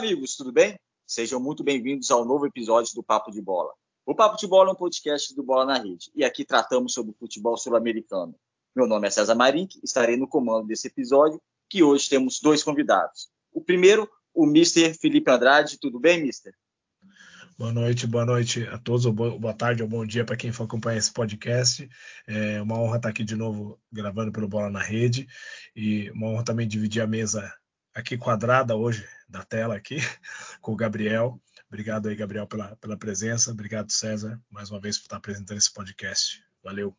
amigos, tudo bem? Sejam muito bem-vindos ao novo episódio do Papo de Bola. O Papo de Bola é um podcast do Bola na Rede e aqui tratamos sobre o futebol sul-americano. Meu nome é César Marink, estarei no comando desse episódio, que hoje temos dois convidados. O primeiro, o Mr. Felipe Andrade. Tudo bem, Mister? Boa noite, boa noite a todos, boa tarde ou bom dia para quem for acompanhar esse podcast. É uma honra estar aqui de novo gravando pelo Bola na Rede e uma honra também dividir a mesa aqui quadrada hoje da tela aqui com o Gabriel. Obrigado aí, Gabriel, pela, pela presença. Obrigado, César, mais uma vez por estar apresentando esse podcast. Valeu.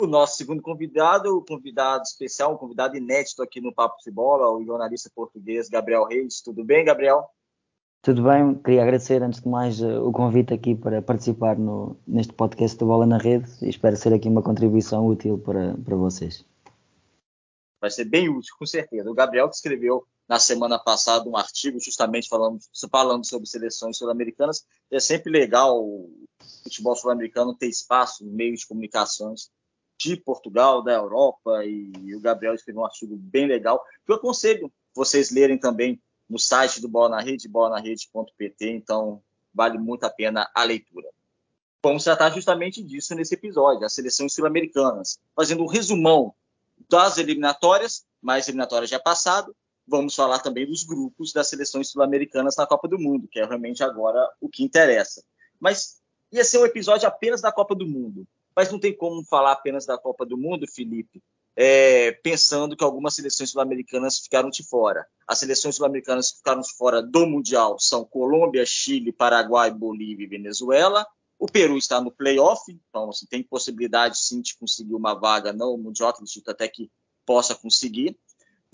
O nosso segundo convidado, o convidado especial, um convidado inédito aqui no Papo de Bola, o jornalista português Gabriel Reis. Tudo bem, Gabriel? Tudo bem, queria agradecer antes de mais eh, o convite aqui para participar no, neste podcast do Bola na Rede e espero ser aqui uma contribuição útil para, para vocês. Vai ser bem útil, com certeza. O Gabriel que escreveu na semana passada um artigo justamente falando, falando sobre seleções sul-americanas. É sempre legal o futebol sul-americano ter espaço no meio de comunicações de Portugal, da Europa, e o Gabriel escreveu um artigo bem legal, que eu aconselho vocês lerem também no site do Bola na Rede, bolanarede.pt, então vale muito a pena a leitura. Vamos tratar justamente disso nesse episódio, as seleções sul-americanas, fazendo um resumão das eliminatórias, mais eliminatórias já passado, vamos falar também dos grupos das seleções sul-americanas na Copa do Mundo, que é realmente agora o que interessa. Mas ia ser um episódio apenas da Copa do Mundo. Mas não tem como falar apenas da Copa do Mundo, Felipe, é, pensando que algumas seleções sul-americanas ficaram de fora. As seleções sul-americanas que ficaram de fora do Mundial são Colômbia, Chile, Paraguai, Bolívia e Venezuela. O Peru está no playoff, então assim, tem possibilidade sim de conseguir uma vaga no Mundial, acredito até que possa conseguir.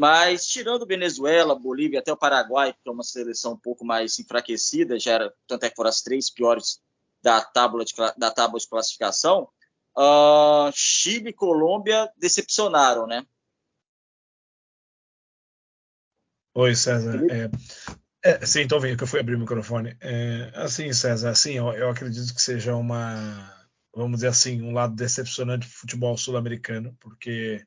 Mas tirando Venezuela, Bolívia até o Paraguai, que é uma seleção um pouco mais enfraquecida, já era, tanto é que foram as três piores da tábua de, da tábua de classificação, uh, Chile e Colômbia decepcionaram, né? Oi, César. É, é, sim, estou vendo que eu fui abrir o microfone. É, assim, César, assim, eu, eu acredito que seja uma, vamos dizer assim, um lado decepcionante do futebol sul-americano, porque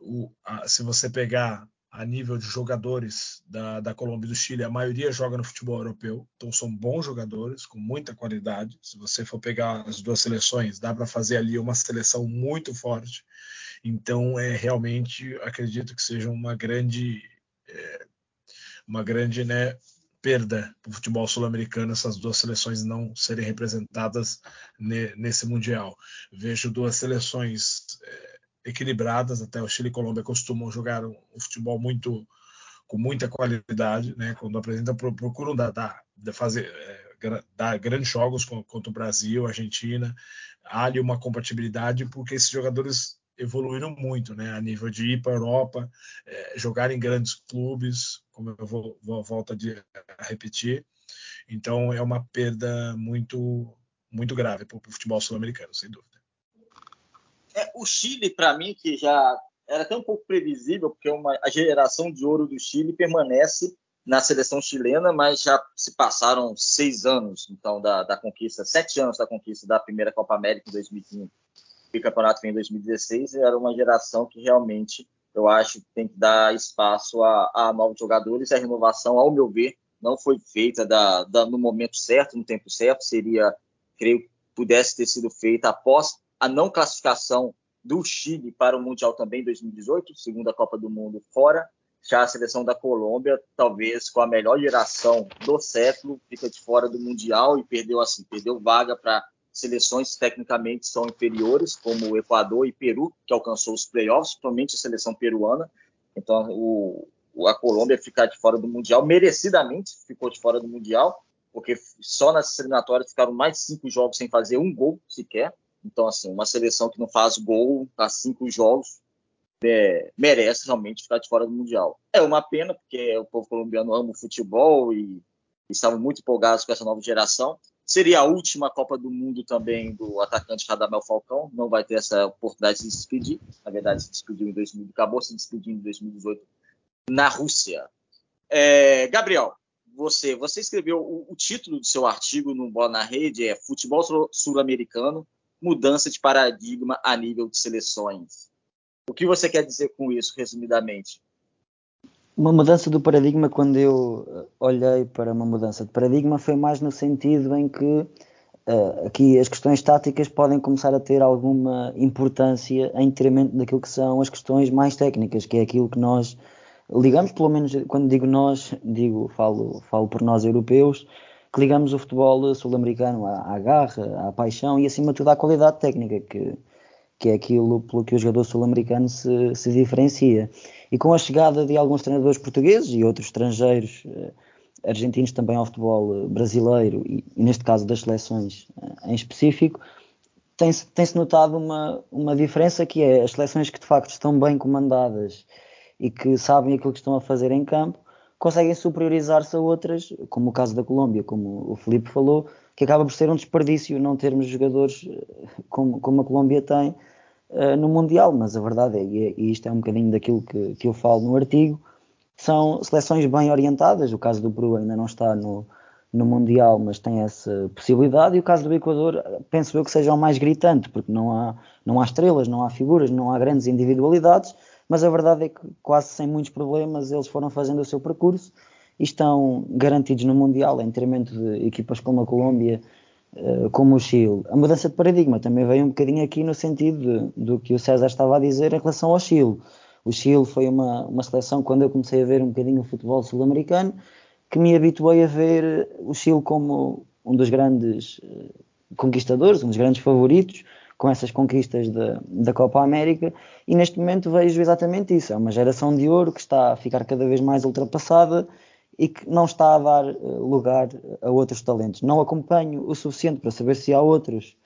o, a, se você pegar a nível de jogadores da, da Colômbia e do Chile, a maioria joga no futebol europeu, então são bons jogadores, com muita qualidade. Se você for pegar as duas seleções, dá para fazer ali uma seleção muito forte. Então, é realmente, acredito que seja uma grande, é, uma grande né, perda para o futebol sul-americano essas duas seleções não serem representadas ne, nesse Mundial. Vejo duas seleções. É, equilibradas, até o Chile e Colômbia costumam jogar um, um futebol muito com muita qualidade, né? Quando apresentam, procuram dar, dar, fazer é, dar grandes jogos contra o Brasil, Argentina, há ali uma compatibilidade porque esses jogadores evoluíram muito, né? A nível de ir para a Europa, é, jogar em grandes clubes, como eu vou, vou volta a repetir. Então é uma perda muito muito grave para o futebol sul-americano, sem dúvida. É, o Chile, para mim, que já era até um pouco previsível, porque uma, a geração de ouro do Chile permanece na seleção chilena, mas já se passaram seis anos, então, da, da conquista, sete anos da conquista da primeira Copa América em 2015 e o campeonato vem em 2016, era uma geração que realmente eu acho que tem que dar espaço a, a novos jogadores. A renovação, ao meu ver, não foi feita da, da, no momento certo, no tempo certo. Seria, creio, pudesse ter sido feita após a não classificação do Chile para o Mundial também em 2018, segunda Copa do Mundo fora. Já a seleção da Colômbia, talvez com a melhor geração do século, fica de fora do Mundial e perdeu assim, perdeu vaga para seleções tecnicamente são inferiores, como o Equador e Peru, que alcançou os playoffs, principalmente a seleção peruana. Então, o, a Colômbia ficar de fora do Mundial, merecidamente ficou de fora do Mundial, porque só nas eliminatórias ficaram mais cinco jogos sem fazer um gol sequer. Então, assim, uma seleção que não faz gol há cinco jogos é, merece realmente ficar de fora do Mundial. É uma pena, porque o povo colombiano ama o futebol e, e estavam muito empolgados com essa nova geração. Seria a última Copa do Mundo também do atacante Radamel Falcão, não vai ter essa oportunidade de se despedir. Na verdade, se despediu em 2000, acabou se despedindo em 2018 na Rússia. É, Gabriel, você, você escreveu o, o, título do seu artigo no Bola na Rede é Futebol Sul-Americano, mudança de paradigma a nível de seleções. O que você quer dizer com isso, resumidamente? Uma mudança do paradigma, quando eu olhei para uma mudança de paradigma, foi mais no sentido em que uh, aqui as questões táticas podem começar a ter alguma importância em detrimento daquilo que são as questões mais técnicas, que é aquilo que nós ligamos, pelo menos quando digo nós, digo, falo, falo por nós europeus, que ligamos o futebol sul-americano à, à, garra, à paixão e acima de tudo à qualidade técnica, que, que é aquilo pelo que o jogador sul-americano se, se diferencia. E com a chegada de alguns treinadores portugueses e outros estrangeiros, eh, argentinos também ao futebol eh, brasileiro, e, neste caso das seleções eh, em específico, tem-se tem notado uma, uma diferença que é as seleções que de facto estão bem comandadas e que sabem aquilo que estão a fazer em campo, conseguem superiorizar-se a outras, como o caso da Colômbia, como o Felipe falou, que acaba por ser um desperdício não termos jogadores como, como a Colômbia tem uh, no Mundial, mas a verdade é, e isto é um bocadinho daquilo que, que eu falo no artigo, são seleções bem orientadas, o caso do Peru ainda não está no, no Mundial, mas tem essa possibilidade, e o caso do Equador, penso eu que seja o mais gritante, porque não há, não há estrelas, não há figuras, não há grandes individualidades, mas a verdade é que quase sem muitos problemas eles foram fazendo o seu percurso estão garantidos no Mundial em detrimento de equipas como a Colômbia, eh, como o Chile. A mudança de paradigma também veio um bocadinho aqui no sentido de, do que o César estava a dizer em relação ao Chile. O Chile foi uma, uma seleção, quando eu comecei a ver um bocadinho o futebol sul-americano, que me habituei a ver o Chile como um dos grandes eh, conquistadores, um dos grandes favoritos, com essas conquistas da, da Copa América, e neste momento vejo exatamente isso. É uma geração de ouro que está a ficar cada vez mais ultrapassada e que não está a dar eh, lugar a outros talentos. Não acompanho o suficiente para saber se há outros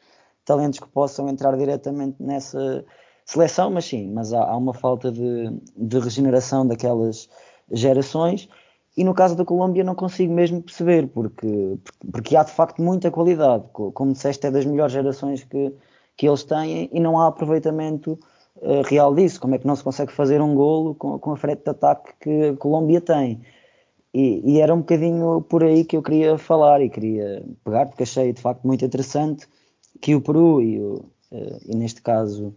talentos que possam entrar diretamente nessa seleção, mas sim, mas há, há uma falta de, de, regeneração daquelas gerações. E no caso da Colômbia não consigo mesmo perceber, porque, porque há de facto muita qualidade. Como disseste, é das melhores gerações que, que eles têm e não há aproveitamento uh, real disso. Como é que não se consegue fazer um golo com, com a frente de ataque que a Colômbia tem? E, e, era um bocadinho por aí que eu queria falar e queria pegar, porque achei de facto muito interessante que o Peru e, o, uh, e neste caso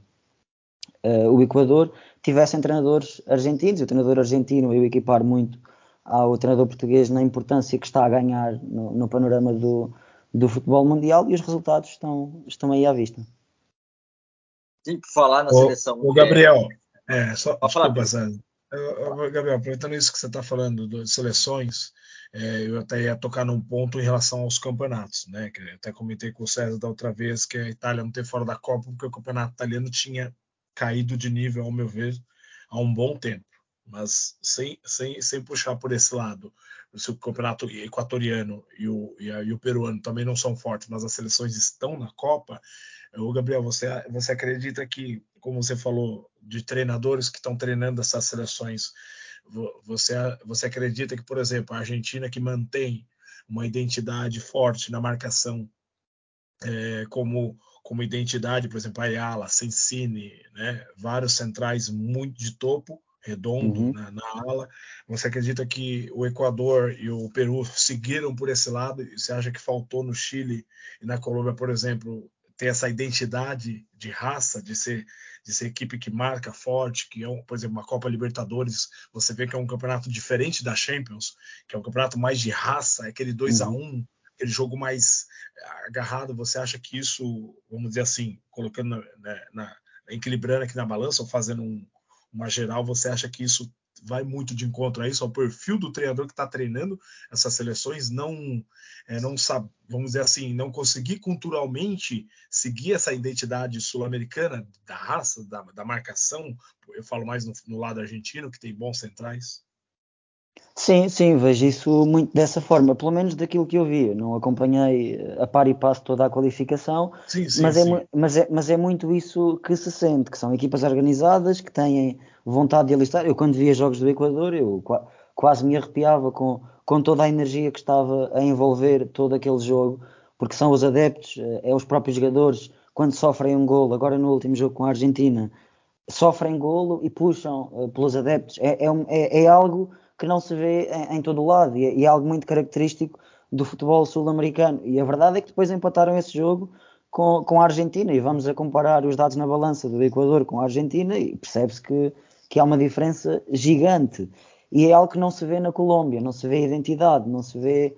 uh, o Equador tivessem treinadores argentinos. O treinador argentino eu equipar muito ao treinador português na importância que está a ganhar no, no panorama do, do futebol mundial e os resultados estão, estão aí à vista. Sim, por falar na o, seleção. O Gabriel, é, só, desculpa, Zé. Gabriel, aproveitando isso que você está falando de seleções, é, eu até ia tocar num ponto em relação aos campeonatos, né? Que até comentei com o César da outra vez que a Itália não teve fora da Copa porque o campeonato italiano tinha caído de nível, ao meu ver, há um bom tempo. Mas sem, sem, sem puxar por esse lado, se o campeonato equatoriano e o, e, a, e o peruano também não são fortes, mas as seleções estão na Copa, o Gabriel, você, você acredita que, como você falou, de treinadores que estão treinando essas seleções, você, você acredita que, por exemplo, a Argentina que mantém uma identidade forte na marcação é, como, como identidade, por exemplo, Ayala, Sensini, né, vários centrais muito de topo, redondo uhum. na, na, ala. Você acredita que o Equador e o Peru seguiram por esse lado? Você acha que faltou no Chile e na Colômbia, por exemplo, ter essa identidade de raça, de ser, de ser equipe que marca forte, que é, um, por exemplo, uma Copa Libertadores, você vê que é um campeonato diferente da Champions, que é um campeonato mais de raça, é aquele 2 a 1 uhum. aquele jogo mais agarrado. Você acha que isso, vamos dizer assim, colocando na, na, na equilibrando aqui na balança ou fazendo um, uma geral, você acha que isso vai muito de encontro a isso, ao perfil do treinador que está treinando essas seleções, não, é, não sabe, vamos dizer assim, não conseguir culturalmente seguir essa identidade sul-americana da raça, da, da, marcação. Eu falo mais no, no lado argentino, que tem bons centrais. Sim, sim, vejo isso muito dessa forma, pelo menos daquilo que eu vi. não acompanhei a par e passo toda a qualificação, sim, sim, mas, é sim. Mas, é, mas é muito isso que se sente, que são equipas organizadas, que têm vontade de alistar. Eu quando via jogos do Equador, eu quase me arrepiava com, com toda a energia que estava a envolver todo aquele jogo, porque são os adeptos, é os próprios jogadores, quando sofrem um golo, agora no último jogo com a Argentina, sofrem golo e puxam uh, pelos adeptos. É, é, é, é algo que não se vê em, em todo o lado e, e, é algo muito característico do futebol sul-americano. E a verdade é que depois empataram esse jogo com, com a Argentina e vamos a comparar os dados na balança do Equador com a Argentina e percebe-se que, que há uma diferença gigante. E é algo que não se vê na Colômbia, não se vê identidade, não se vê,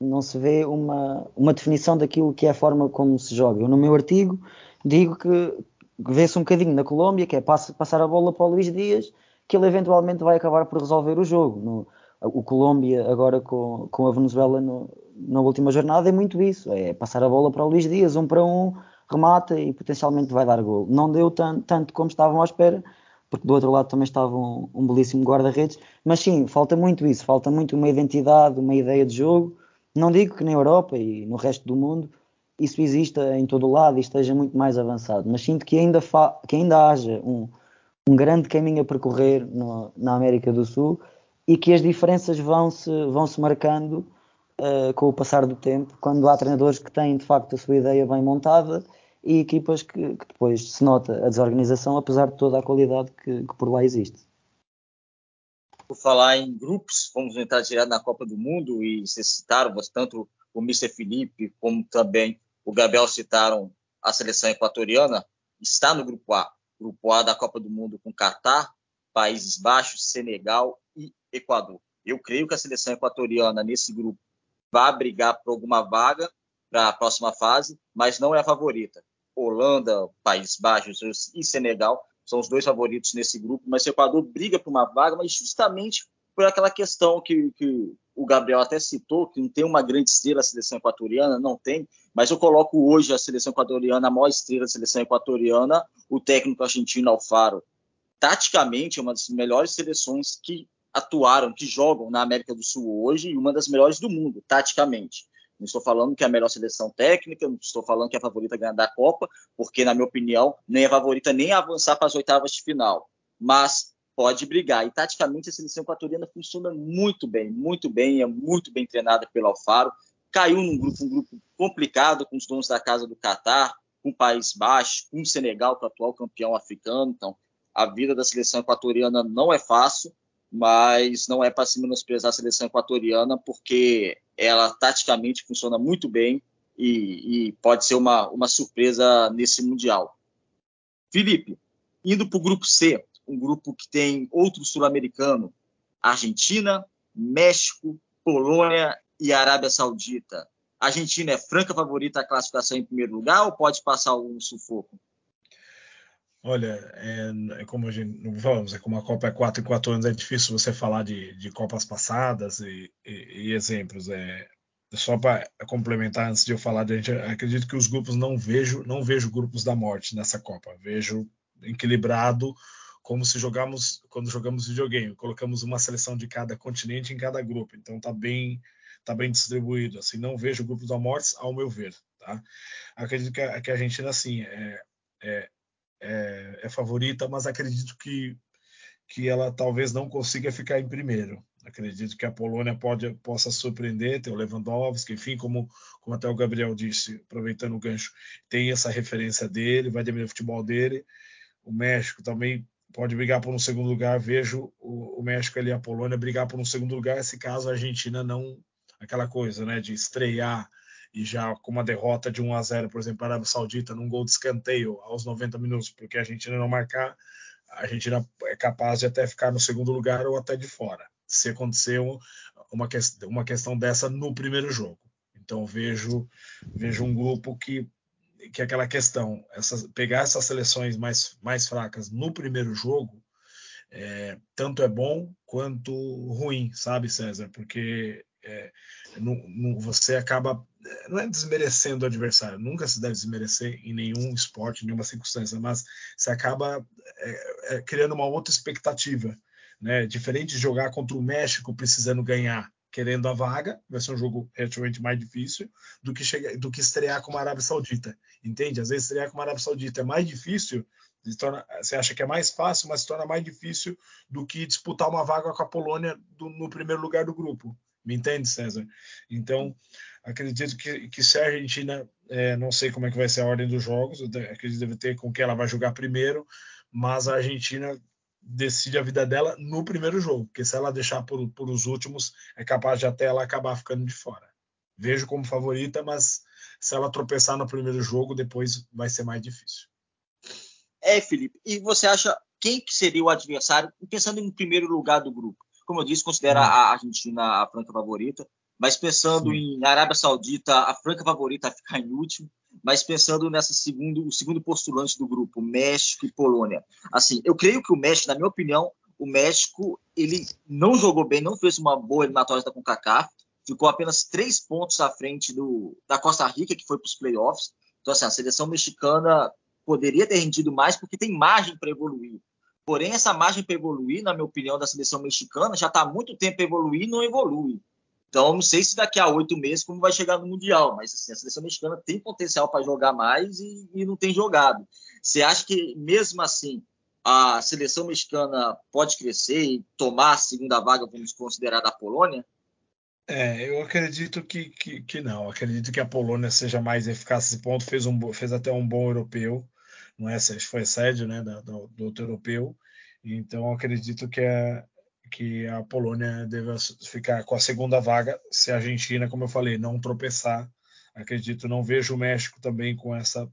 não se vê uma, uma definição daquilo que é a forma como se joga. Eu, no meu artigo, digo que vê-se um bocadinho na Colômbia, que é passar a bola para o Luís Dias, que ele eventualmente vai acabar por resolver o jogo. No, o Colômbia, agora com, com a Venezuela no, na última jornada, é muito isso: é passar a bola para o Luís Dias, um para um, remata e potencialmente vai dar gol. Não deu tanto, tanto como estavam à espera, porque do outro lado também estava um, um belíssimo guarda-redes, mas sim, falta muito isso, falta muito uma identidade, uma ideia de jogo. Não digo que na Europa e no resto do mundo isso exista em todo o lado e esteja muito mais avançado, mas sinto que ainda, que ainda haja um, um grande caminho a percorrer no, na América do Sul e que as diferenças vão se, vão se marcando uh, com o passar do tempo, quando há treinadores que têm de facto a sua ideia bem montada e equipas que, que depois se nota a desorganização, apesar de toda a qualidade que, que por lá existe. Por falar em grupos, vamos entrar direto na Copa do Mundo e vocês citaram tanto o Mr. Felipe como também o Gabriel citaram a seleção equatoriana, está no grupo A. Grupo A da Copa do Mundo com Catar, Países Baixos, Senegal e Equador. Eu creio que a seleção equatoriana nesse grupo vai brigar por alguma vaga para a próxima fase, mas não é a favorita. Holanda, Países Baixos e Senegal são os dois favoritos nesse grupo, mas o Equador briga por uma vaga, mas justamente por aquela questão que, que o Gabriel até citou, que não tem uma grande estrela a seleção equatoriana, não tem, mas eu coloco hoje a seleção equatoriana, a maior estrela da seleção equatoriana, o técnico argentino Alfaro. Taticamente, é uma das melhores seleções que atuaram, que jogam na América do Sul hoje e uma das melhores do mundo, taticamente. Não estou falando que é a melhor seleção técnica, não estou falando que é a favorita a ganhar da Copa, porque, na minha opinião, nem é favorita nem a avançar para as oitavas de final. Mas pode brigar. E taticamente a seleção equatoriana funciona muito bem, muito bem, é muito bem treinada pelo Alfaro. Caiu num grupo, um grupo complicado com os donos da casa do Catar, com o País Baixo, com o Senegal, é o atual campeão africano. Então, a vida da seleção equatoriana não é fácil, mas não é para se menosprezar a seleção equatoriana, porque ela taticamente funciona muito bem e, e pode ser uma, uma surpresa nesse Mundial. Felipe, indo para o grupo C, um grupo que tem outro sul-americano, Argentina, México, Polônia e Arábia Saudita. A Argentina é franca favorita à classificação em primeiro lugar ou pode passar algum sufoco? Olha, é, é, como a gente falamos, é como a Copa é 4 em 4 anos, é difícil você falar de, de Copas passadas e, e, e exemplos. É, só para complementar antes de eu falar, gente, acredito que os grupos não vejo, não vejo grupos da morte nessa Copa. Vejo equilibrado como se jogamos quando jogamos videogame, colocamos uma seleção de cada continente em cada grupo, então tá bem tá bem distribuído, assim, não vejo grupos da morte ao meu ver, tá? Acredito que a, que a Argentina, assim, é, é, é, é favorita, mas acredito que, que ela talvez não consiga ficar em primeiro. Acredito que a Polônia pode, possa surpreender, tem o Lewandowski, enfim, como, como até o Gabriel disse, aproveitando o gancho, tem essa referência dele, vai depender do futebol dele. O México também pode brigar por um segundo lugar. Vejo o, o, México ali, a Polônia, brigar por um segundo lugar, se caso a Argentina não. aquela coisa, né, de estrear e já com uma derrota de 1 a 0 por exemplo, a Arábia Saudita, num gol de escanteio aos 90 minutos, porque a Argentina não marcar, a Argentina é capaz de até ficar no segundo lugar ou até de fora, se acontecer uma, uma questão dessa no primeiro jogo. Então vejo vejo um grupo que que é aquela questão, pegar essas seleções mais, mais fracas no primeiro jogo, é, tanto é bom quanto ruim, sabe, César? Porque é, você acaba, não é desmerecendo o adversário, nunca se deve desmerecer em nenhum esporte, em nenhuma circunstância, mas você acaba é, é criando uma outra expectativa. Né? Diferente de jogar contra o México precisando ganhar querendo a vaga, vai ser um jogo relativamente mais difícil do que, chegar, do que estrear com a Arábia Saudita. Entende? Às vezes estrear com a Arábia Saudita é mais difícil, torna, você acha que é mais fácil, mas se torna mais difícil do que disputar uma vaga com a Polônia do, no primeiro lugar do grupo. Me entende, César? Então, acredito que, que se a Argentina, é, não sei como é que vai ser a ordem dos jogos, acredito que deve ter com que ela vai jogar primeiro, mas a Argentina decide a vida dela no primeiro jogo, porque se ela deixar por, por os últimos, é capaz de até ela acabar ficando de fora. Vejo como favorita, mas se ela tropeçar no primeiro jogo, depois vai ser mais difícil. É, Felipe. E você acha quem que seria o adversário, pensando em primeiro lugar do grupo? como eu disse, considera hum. a Argentina a franca favorita. Mas pensando Sim. em Arábia Saudita, a franca favorita a ficar em último. Mas pensando nessa segundo, o segundo postulante do grupo, México e Polônia. Assim, eu creio que o México, na minha opinião, o México ele não jogou bem, não fez uma boa eliminatória da CONCACAF, ficou apenas três pontos à frente do, da Costa Rica, que foi para os playoffs. Então, assim, a seleção mexicana poderia ter rendido mais porque tem margem para evoluir. Porém, essa margem para evoluir, na minha opinião, da seleção mexicana já está há muito tempo evoluir e não evolui. Então, não sei se daqui a oito meses como vai chegar no Mundial, mas assim, a seleção mexicana tem potencial para jogar mais e, e, não tem jogado. Você acha que, mesmo assim, a seleção mexicana pode crescer e tomar a segunda vaga, vamos considerar, da Polônia? É, eu acredito que, que, que, não. Acredito que a Polônia seja mais eficaz nesse ponto. Fez, um, fez até um bom europeu, não é? Foi sede né, do, do outro europeu. Então, acredito que a, que a Polônia deve ficar com a segunda vaga se a Argentina, como eu falei, não tropeçar. Acredito, não vejo o México também com essa.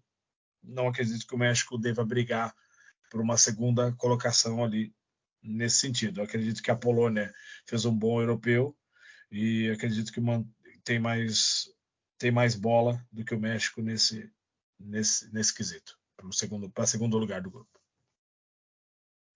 Não acredito que o México deva brigar por uma segunda colocação ali nesse sentido. Acredito que a Polônia fez um bom europeu e acredito que tem mais tem mais bola do que o México nesse nesse nesse quesito para segundo para segundo lugar do grupo.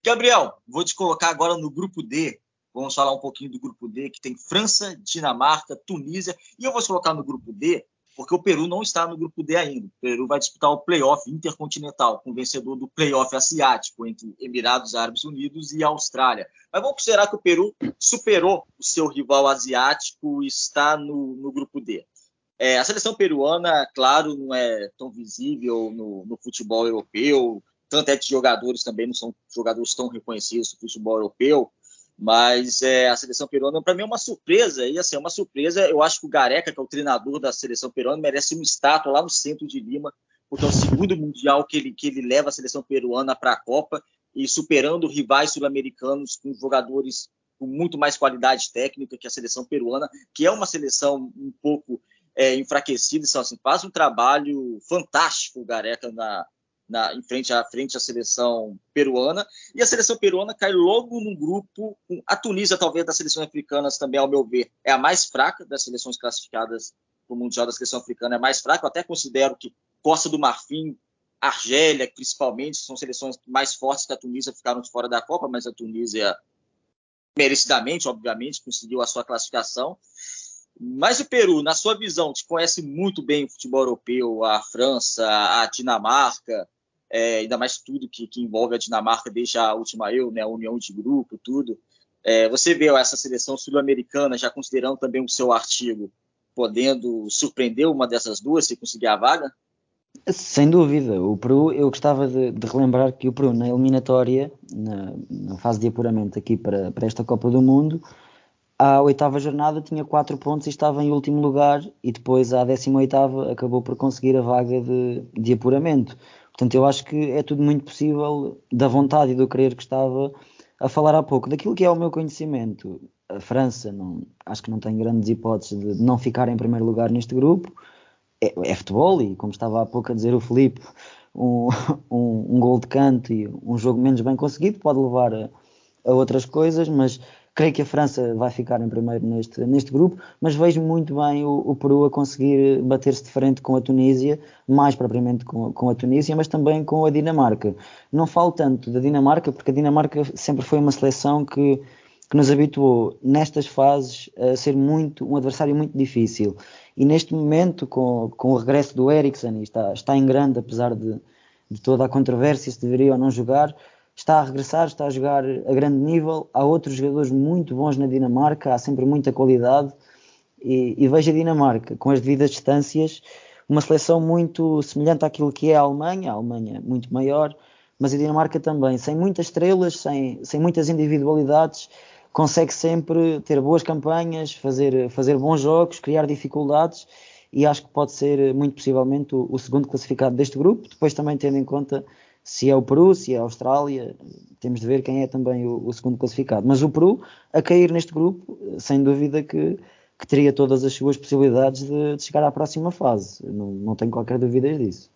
Gabriel, vou te colocar agora no grupo D. Vamos falar um pouquinho do grupo D, que tem França, Dinamarca, Tunísia. E eu vou te colocar no grupo D porque o Peru não está no grupo D ainda. O Peru vai disputar o playoff intercontinental com o vencedor do playoff asiático entre Emirados Árabes Unidos e Austrália. Mas vamos considerar que o Peru superou o seu rival asiático e está no, no grupo D. É, a seleção peruana, claro, não é tão visível no, no futebol europeu, tanto é que jogadores também não são jogadores tão reconhecidos no futebol europeu. Mas é, a seleção peruana, para mim, é uma surpresa. E assim, é uma surpresa. Eu acho que o Gareca, que é o treinador da seleção peruana, merece uma estátua lá no centro de Lima, porque é o segundo mundial que ele, que ele leva a seleção peruana para a Copa e superando rivais sul-americanos com jogadores com muito mais qualidade técnica que a seleção peruana, que é uma seleção um pouco é, enfraquecida. Então, assim, faz um trabalho fantástico o Gareca na, na, em frente à frente à seleção peruana. E a seleção peruana cai logo num grupo. Com, a Tunísia, talvez, das seleções africanas, também, ao meu ver, é a mais fraca das seleções classificadas para o Mundial da Seleção Africana, é mais fraca. Eu até considero que Costa do Marfim, Argélia, principalmente, são seleções mais fortes que a Tunísia, ficaram de fora da Copa, mas a Tunísia, merecidamente, obviamente, conseguiu a sua classificação. Mas o Peru, na sua visão, te conhece muito bem o futebol europeu, a França, a Dinamarca, é, ainda mais tudo que, que, envolve a Dinamarca desde a última eu, né, a união de grupo, tudo. É, você vê essa seleção sul-americana, já considerando também o seu artigo, podendo surpreender uma dessas duas se conseguir a vaga? Sem dúvida. O Peru, eu gostava de, de relembrar que o Peru, na eliminatória, na, na fase de apuramento aqui para, para esta Copa do Mundo, à oitava jornada tinha quatro pontos e estava em último lugar, e depois à décima oitava acabou por conseguir a vaga de, de apuramento. Portanto, eu acho que é tudo muito possível da vontade e do querer que estava a falar há pouco. Daquilo que é o meu conhecimento, a França não, acho que não tem grandes hipóteses de não ficar em primeiro lugar neste grupo. É, é futebol e, como estava há pouco a dizer o Felipe, um, um, um gol de canto e um jogo menos bem conseguido pode levar a, a outras coisas, mas Creio que a França vai ficar em primeiro neste, neste grupo, mas vejo muito bem o, o Peru a conseguir bater-se de frente com a Tunísia, mais propriamente com, com, a Tunísia, mas também com a Dinamarca. Não falo tanto da Dinamarca, porque a Dinamarca sempre foi uma seleção que, que nos habituou nestas fases a ser muito um adversário muito difícil. E neste momento, com, com o regresso do Eriksen, está, está em grande, apesar de, de toda a controvérsia se deveria ou não jogar, está a regressar, está a jogar a grande nível. Há outros jogadores muito bons na Dinamarca, há sempre muita qualidade. E, e vejo a Dinamarca, com as devidas distâncias, uma seleção muito semelhante àquilo que é a Alemanha, a Alemanha muito maior, mas a Dinamarca também, sem muitas estrelas, sem, sem muitas individualidades, consegue sempre ter boas campanhas, fazer, fazer bons jogos, criar dificuldades e acho que pode ser muito possivelmente o, o segundo classificado deste grupo, depois também tendo em conta se é o Peru, se é a Austrália, temos de ver quem é também o, o segundo classificado. Mas o Peru, a cair neste grupo, sem dúvida que, que teria todas as suas possibilidades de, de chegar à próxima fase. Não, não tenho qualquer dúvida disso.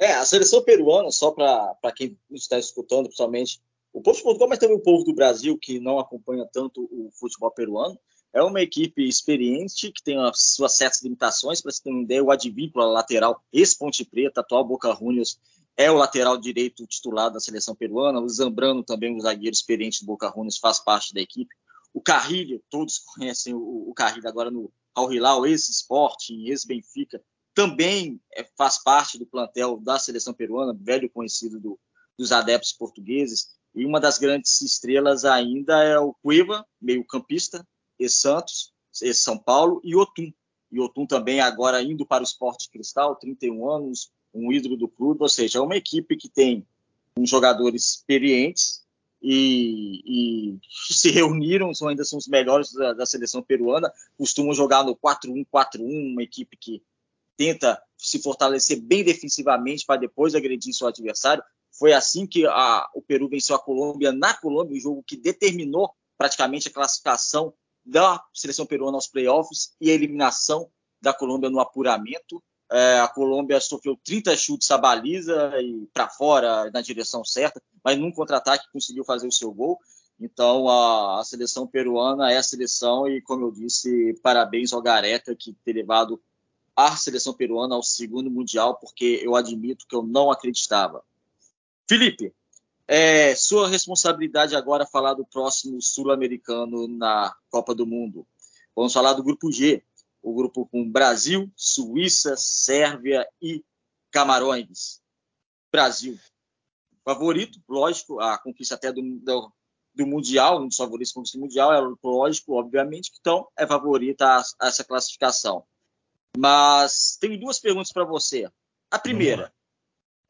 É, a seleção peruana, só para quem está escutando, principalmente o povo de Portugal, mas também o povo do Brasil, que não acompanha tanto o futebol peruano, é uma equipe experiente, que tem as suas certas limitações. Para você ter uma ideia, o Advíncula, lateral, ex-Ponte Preta, atual Boca Juniors, é o lateral direito titular da seleção peruana. O Zambrano, também um zagueiro experiente do Boca Juniors, faz parte da equipe. O Carrilho, todos conhecem o, o Carrilho agora no Al Hilal, ex-Sporting, ex-Benfica, também é, faz parte do plantel da seleção peruana, velho conhecido do, dos adeptos portugueses. E uma das grandes estrelas ainda é o Cueva, meio-campista, ex-Santos, ex-São Paulo, e Otum. E Otum também agora indo para o Esporte Cristal, 31 anos, um ídolo do clube, ou seja, é uma equipe que tem uns jogadores experientes e, e se reuniram, são, ainda são os melhores da, da seleção peruana, costumam jogar no 4-1-4-1, uma equipe que tenta se fortalecer bem defensivamente para depois agredir seu adversário. Foi assim que a, o Peru venceu a Colômbia na Colômbia, o um jogo que determinou praticamente a classificação da seleção peruana aos playoffs e a eliminação da Colômbia no apuramento. É, a Colômbia sofreu 30 chutes à baliza e para fora na direção certa, mas num contra-ataque conseguiu fazer o seu gol. Então a, a, seleção peruana é a seleção e, como eu disse, parabéns ao Gareca que ter levado a seleção peruana ao segundo mundial, porque eu admito que eu não acreditava. Felipe, é sua responsabilidade agora falar do próximo sul-americano na Copa do Mundo. Vamos falar do grupo G, o grupo com Brasil, Suíça, Sérvia e Camarões. Brasil, favorito, lógico, a conquista até do, do, do Mundial, um dos favoritos para conquista Mundial, é lógico, obviamente, então é favorita a, a essa classificação. Mas tenho duas perguntas para você. A primeira,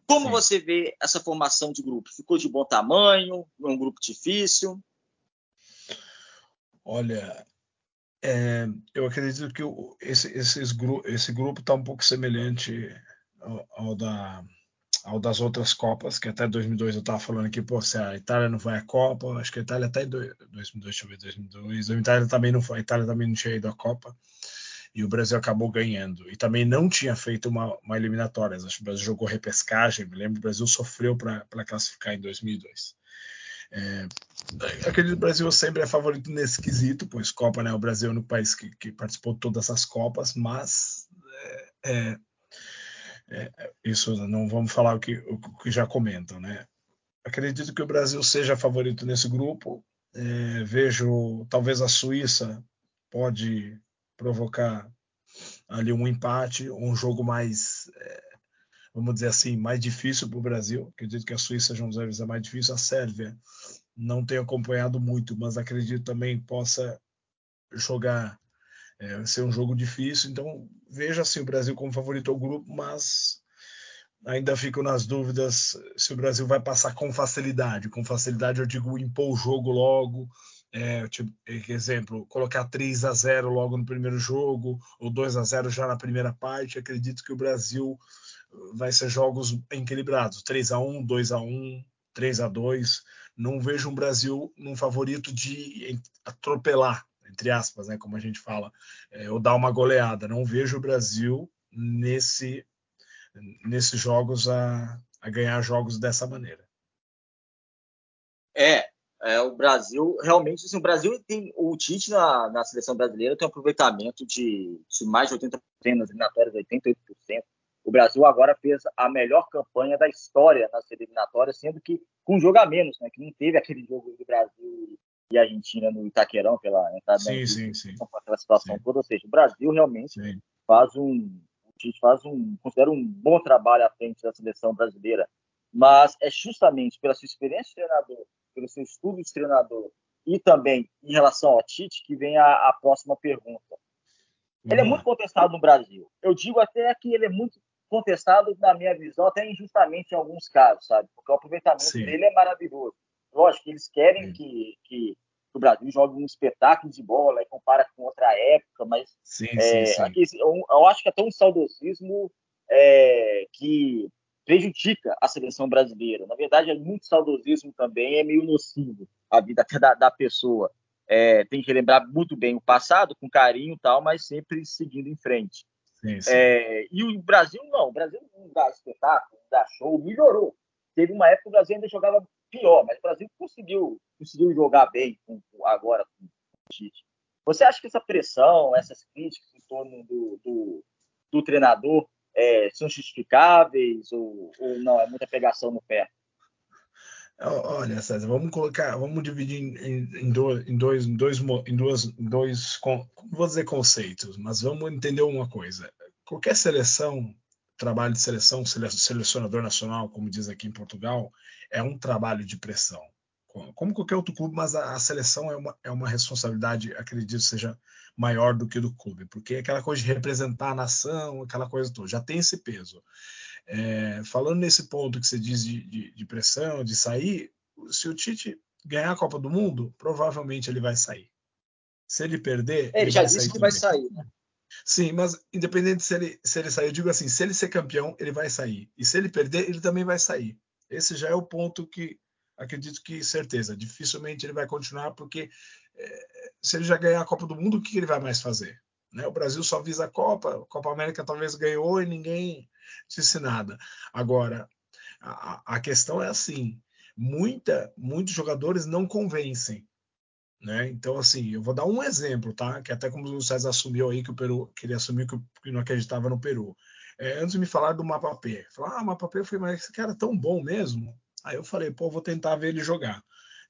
como Sim. você vê essa formação de grupo? Ficou de bom tamanho? É um grupo difícil? Olha, é, eu acredito que esse, esse grupo está um pouco semelhante ao, ao, da, ao, das outras Copas, que até 2002 eu estava falando aqui, pô, se a Itália não vai à Copa, acho que a Itália até em 2002, deixa eu ver, 2002, a Itália também não foi, a Itália também não tinha ido à Copa e o Brasil acabou ganhando. E também não tinha feito uma, uma eliminatória. Acho que o Brasil jogou repescagem, me lembro, o Brasil sofreu para classificar em 2002. É, acredito que o Brasil sempre é favorito nesse quesito, pois Copa, né? O Brasil é o único país que, que participou de todas as Copas, mas é, é, é, isso não vamos falar o que, o que já comentam, né? Acredito que o Brasil seja favorito nesse grupo. É, vejo talvez a Suíça pode provocar ali um empate, um jogo mais, é, vamos dizer assim, mais difícil para o Brasil. Acredito que a Suíça seja um dos mais difícil. A Sérvia não tenho acompanhado muito, mas acredito também possa jogar, é, ser um jogo difícil. Então veja assim o Brasil como favorito ao grupo, mas ainda fico nas dúvidas se o Brasil vai passar com facilidade. Com facilidade eu digo impor o jogo logo, é, tipo, exemplo, colocar 3 a 0 logo no primeiro jogo, ou 2 a 0 já na primeira parte, acredito que o Brasil vai ser jogos equilibrados, 3 a 1 2 a 1 3 a 2 Não vejo um Brasil num favorito de atropelar, entre aspas, né, como a gente fala, é, ou dar uma goleada. Não vejo o Brasil nesse nesses jogos a, a ganhar jogos dessa maneira. É, é, o Brasil, realmente, assim, o Brasil tem, o Tite na, na seleção brasileira tem um aproveitamento de, de mais de 80% nas eliminatórias, 88%. O Brasil agora fez a melhor campanha da história nas eliminatórias, sendo que com um jogo a menos, né, que não teve aquele jogo do Brasil e Argentina no Itaquerão pela entrada sim, sim, sim. com aquela situação sim. toda. Ou seja, o Brasil realmente sim. faz um, faz um, considera um bom trabalho à frente da seleção brasileira, mas é justamente pela sua experiência de treinador pelo seu estudo de treinador e também em relação ao Tite, que vem a, a próxima pergunta. Ele é muito contestado no Brasil. Eu digo até que ele é muito contestado, na minha visão, até injustamente em alguns casos, sabe? Porque o aproveitamento Sim. dele é maravilhoso. Lógico que eles querem que, que, o Brasil jogue um espetáculo de bola e compara com outra época, mas sim, é, sim, sim. Aqui, eu, eu, acho que é tão um saudosismo é, que prejudica a seleção brasileira. Na verdade, é muito saudosismo também, é meio nocivo a vida até da, da pessoa. É, tem que lembrar muito bem o passado, com carinho e tal, mas sempre seguindo em frente. Sim. É, e o Brasil não, o Brasil não dá espetáculo, dá show, melhorou. Teve uma época que o Brasil ainda jogava pior, mas o Brasil conseguiu, conseguiu jogar bem com, agora com o Tite. Você acha que essa pressão, essas críticas em torno do, do, do treinador é, são justificáveis ou, ou não? É muita pegação no pé? Olha, César, vamos colocar, vamos dividir em, em, dois, em dois, em dois, em duas, em dois, vou dizer conceitos, mas vamos entender uma coisa. Qualquer seleção, trabalho de seleção, selecionador nacional, como diz aqui em Portugal, é um trabalho de pressão. Como qualquer outro clube, mas a, a seleção é uma, é uma responsabilidade, acredito, seja maior do que do clube, porque é aquela coisa de representar a nação, aquela coisa toda, já tem esse peso. É, falando nesse ponto que você diz de, de, de, pressão, de sair, se o Tite ganhar a Copa do Mundo, provavelmente ele vai sair. Se ele perder. É, ele, ele já disse que também. vai sair, né? Sim, mas independente se ele, se ele sair, eu digo assim: se ele ser campeão, ele vai sair. E se ele perder, ele também vai sair. Esse já é o ponto que acredito que certeza. Dificilmente ele vai continuar, porque é, se ele já ganhar a Copa do Mundo, o que ele vai mais fazer? Né? O Brasil só visa a Copa, a Copa América talvez ganhou e ninguém disse nada. Agora, a, a questão é assim: muita, muitos jogadores não convencem. Né? Então, assim, eu vou dar um exemplo, tá? Que até como o César assumiu aí que o Peru queria assumir que não acreditava no Peru. É, antes de me falar do Mapapé, falar, ah, o Mapapé, eu falei, mas esse cara é tão bom mesmo. Aí eu falei, pô, vou tentar ver ele jogar.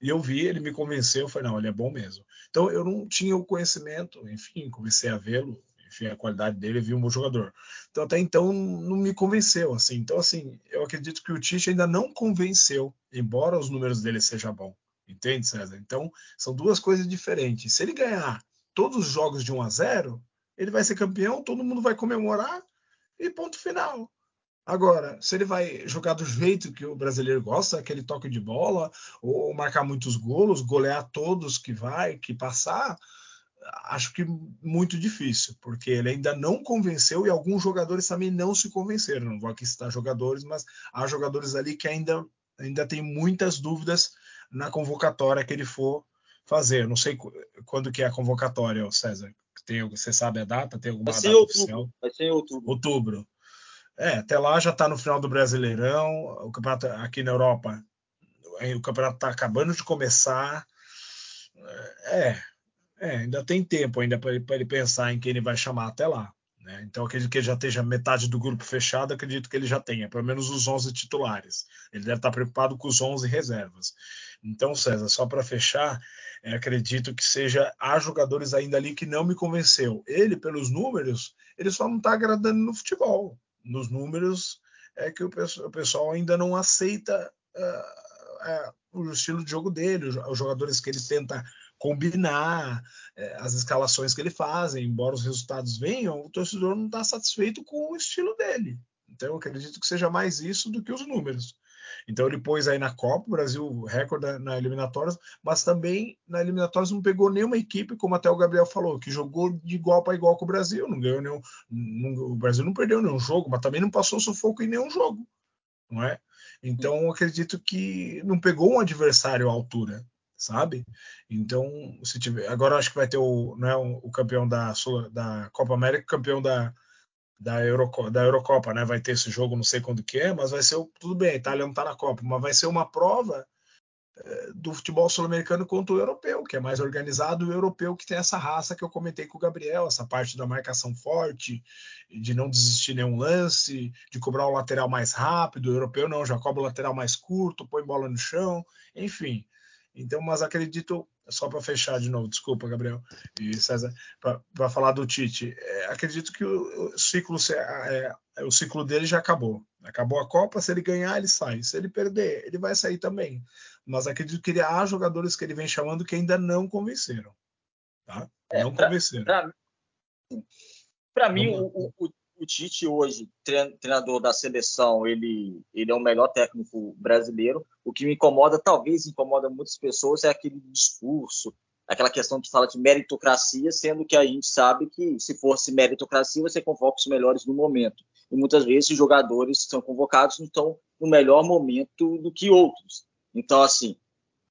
E eu vi, ele me convenceu, eu falei, não, ele é bom mesmo. Então eu não tinha o conhecimento, enfim, comecei a vê-lo, enfim, a qualidade dele, vi um bom jogador. Então até então não me convenceu, assim. Então assim, eu acredito que o Tite ainda não convenceu, embora os números dele sejam bons. Entende, César? Então são duas coisas diferentes. Se ele ganhar todos os jogos de 1 a 0, ele vai ser campeão, todo mundo vai comemorar e ponto final. Agora, se ele vai jogar do jeito que o brasileiro gosta, aquele toque de bola, ou marcar muitos golos, golear todos que vai, que passar, acho que muito difícil, porque ele ainda não convenceu e alguns jogadores também não se convenceram. Não vou aqui citar jogadores, mas há jogadores ali que ainda, ainda tem muitas dúvidas na convocatória que ele for fazer. Não sei quando que é a convocatória, César. Tem, você sabe a data? Tem alguma vai data outubro, oficial? Vai ser em outubro. Outubro. É, até lá já está no final do Brasileirão, o campeonato aqui na Europa, o campeonato está acabando de começar. É, é ainda tem tempo ainda para ele, pensar em quem ele vai chamar até lá. Né? Então, acredito que ele já esteja metade do grupo fechado, acredito que ele já tenha, pelo menos os 11 titulares. Ele deve estar preocupado com os 11 reservas. Então, César, só para fechar, é, acredito que seja há jogadores ainda ali que não me convenceu. Ele, pelos números, ele só não está agradando no futebol nos números é que o pessoal ainda não aceita uh, uh, o estilo de jogo dele, os jogadores que ele tenta combinar, uh, as escalações que ele faz, embora os resultados venham, o torcedor não está satisfeito com o estilo dele. Então eu acredito que seja mais isso do que os números. Então ele pôs aí na Copa, o Brasil recorde na eliminatórias, mas também na eliminatórias não pegou nenhuma equipe, como até o Gabriel falou, que jogou de igual para igual com o Brasil, não ganhou nenhum, não, o Brasil não perdeu nenhum jogo, mas também não passou sufoco em nenhum jogo, não é? Então acredito que não pegou um adversário à altura, sabe? Então, se tiver, agora acho que vai ter o, não é, o campeão da, da Copa América, campeão da, da, Euroco, da Eurocopa, né? Vai ter esse jogo, não sei quando que é, mas vai ser tudo bem, a Itália não está na Copa, mas vai ser uma prova é, do futebol sul-americano contra o europeu, que é mais organizado, o europeu que tem essa raça que eu comentei com o Gabriel, essa parte da marcação forte, de não desistir nenhum lance, de cobrar o lateral mais rápido, o europeu não, já cobra o lateral mais curto, põe bola no chão, enfim. Então, mas acredito, só para fechar de novo, desculpa, Gabriel e César, para falar do Tite, é, acredito que o, o ciclo é, é, o ciclo dele já acabou. Acabou a Copa, se ele ganhar, ele sai. Se ele perder, ele vai sair também. Mas acredito que ele, há jogadores que ele vem chamando que ainda não convenceram. Tá? É, não pra, convenceram. Para mim, o, o, o Tite hoje, treinador da seleção, ele, ele é o melhor técnico brasileiro. O que me incomoda, talvez incomoda muitas pessoas, é aquele discurso, aquela questão de fala de meritocracia, sendo que a gente sabe que se fosse meritocracia, você convoca os melhores no momento. E muitas vezes os jogadores que são convocados não estão no melhor momento do que outros. Então, assim,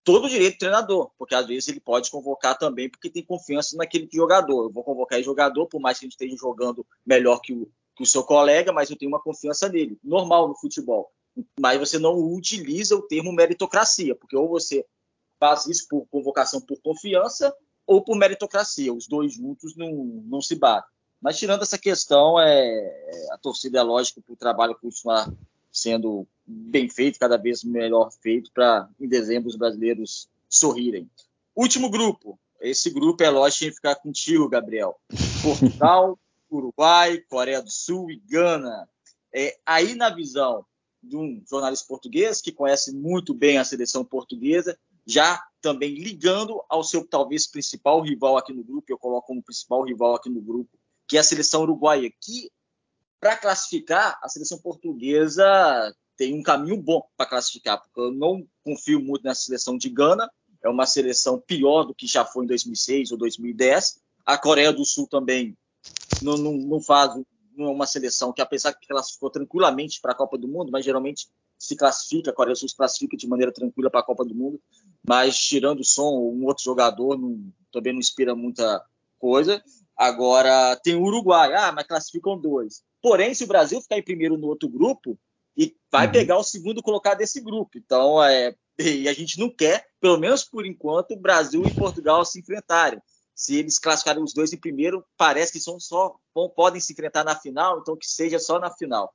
todo o direito do treinador, porque às vezes ele pode convocar também porque tem confiança naquele jogador. Eu vou convocar esse jogador, por mais que ele esteja jogando melhor que o, que o seu colega, mas eu tenho uma confiança nele. Normal no futebol. mas você não utiliza o termo meritocracia, porque ou você faz isso por convocação por confiança ou por meritocracia. Os dois juntos não, não se batem. Mas tirando essa questão, é, a torcida é lógico para o trabalho continuar sendo bem feito, cada vez melhor feito, para em dezembro os brasileiros sorrirem. Último grupo. Esse grupo é lógico que ficar contigo, Gabriel. Portugal, Uruguai, Coreia do Sul e Gana. É, aí, na visão de um jornalista português que conhece muito bem a seleção portuguesa, já também ligando ao seu talvez principal rival aqui no grupo, eu coloco como principal rival aqui no grupo, que é a seleção uruguaia, que para classificar, a seleção portuguesa tem um caminho bom para classificar, porque eu não confio muito nessa seleção de Gana, é uma seleção pior do que já foi em 2006 ou 2010. A Coreia do Sul também não, não, não faz não é uma seleção que, apesar que classificou tranquilamente para a Copa do Mundo, mas geralmente se classifica, a Coreia do Sul se classifica de maneira tranquila para a Copa do Mundo, mas tirando o som, um outro jogador não, também não inspira muita coisa. Agora tem o Uruguai, ah, mas classificam dois. Porém, se o Brasil ficar em primeiro no outro grupo, e vai uhum. pegar o segundo colocado desse grupo. Então, é, e a gente não quer, pelo menos por enquanto, Brasil e Portugal se enfrentarem. Se eles classificarem os dois em primeiro, parece que são só podem se enfrentar na final, então que seja só na final.